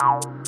Thank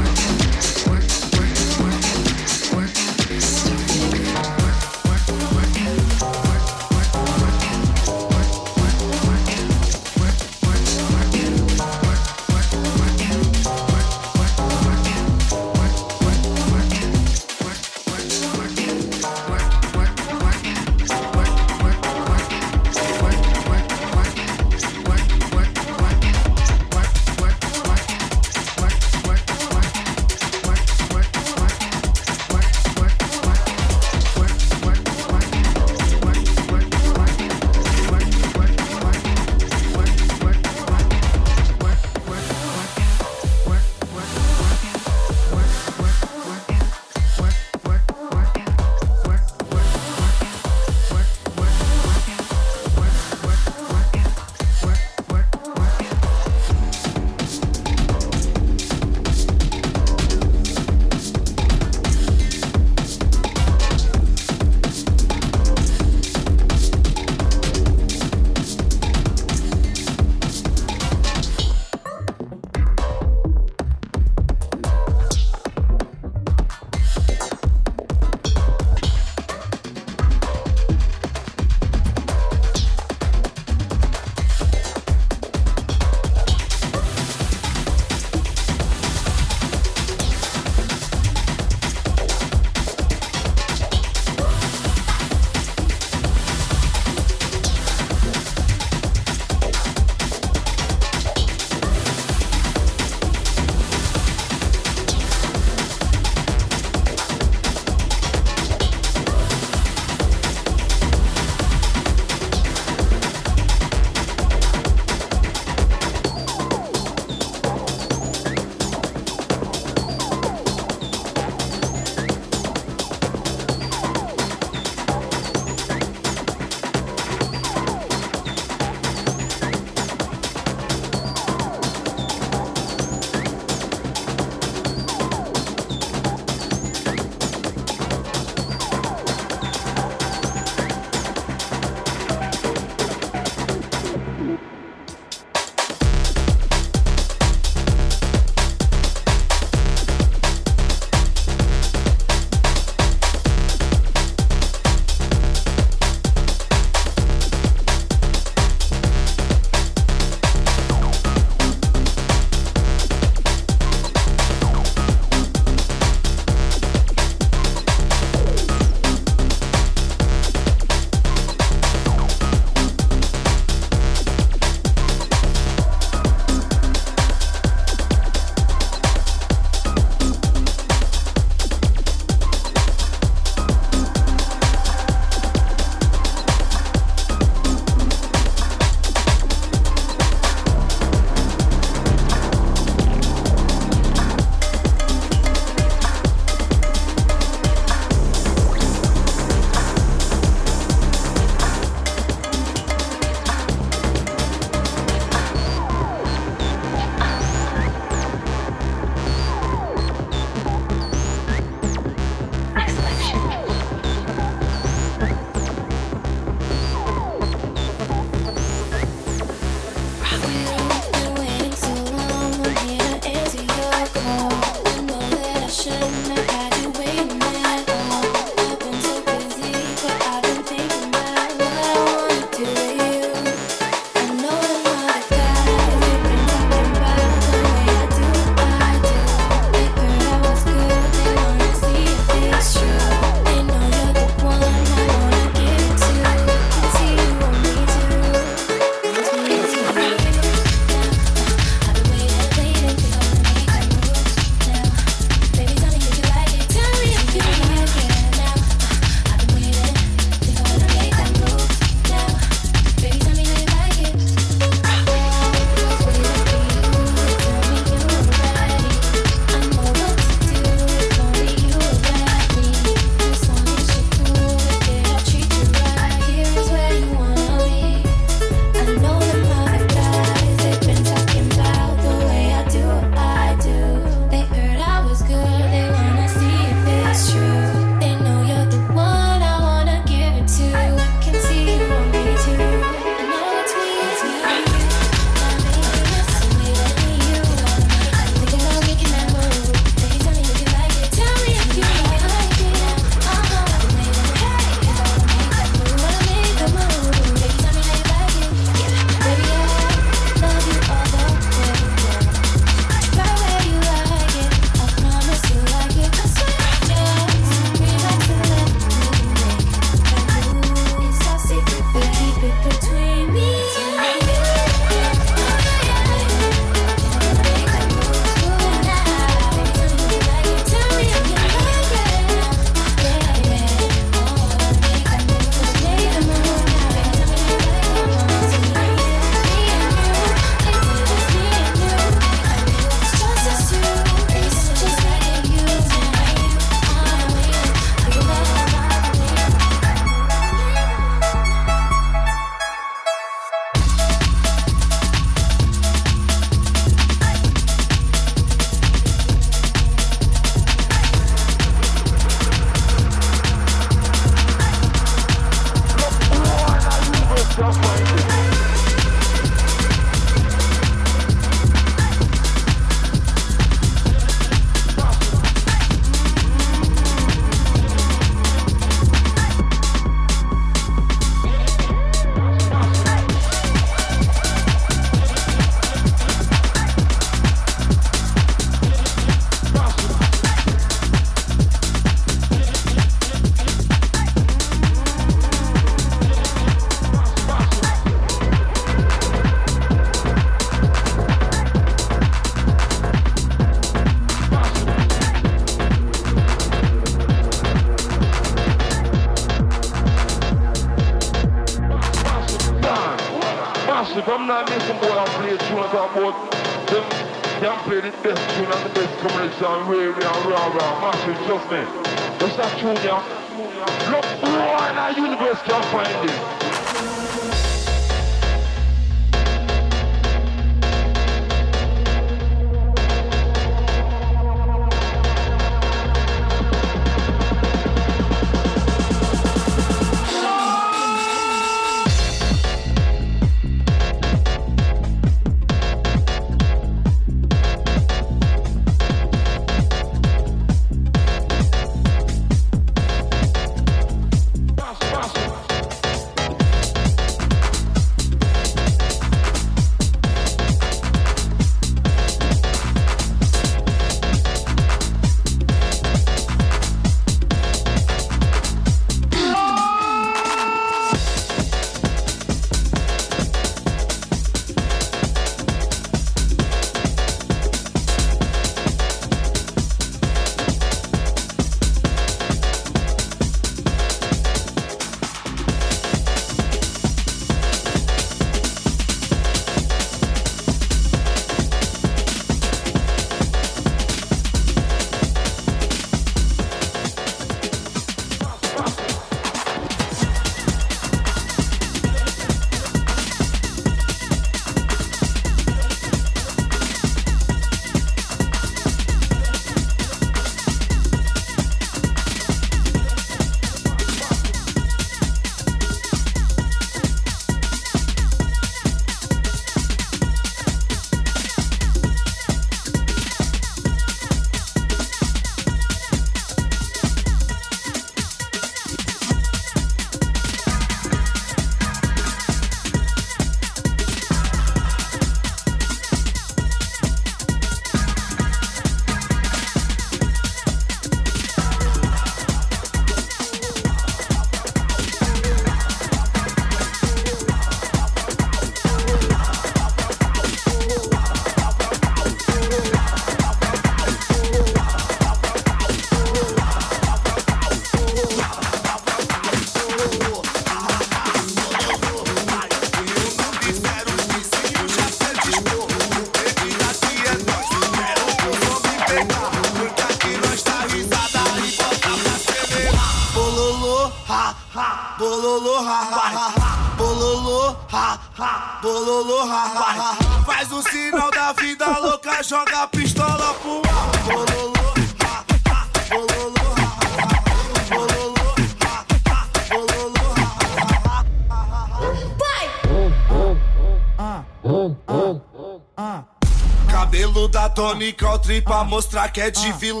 pra mostrar que é de vilão.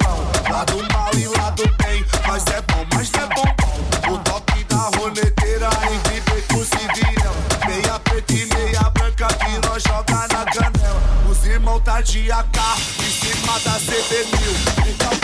Lado mal e lado bem, mas é bom, mas é bom. O toque da roneteira entre becos e vião. Meia preta e meia branca que nós joga na canela. Os irmãos tá de AK, em cima da CB1000. Então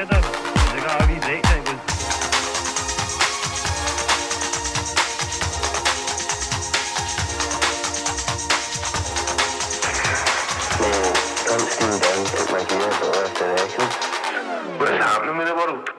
mere, der ligger op i dag, David. Med kunsten, der anstod mig gear for øverste nation. Hvad savner mine, hvor du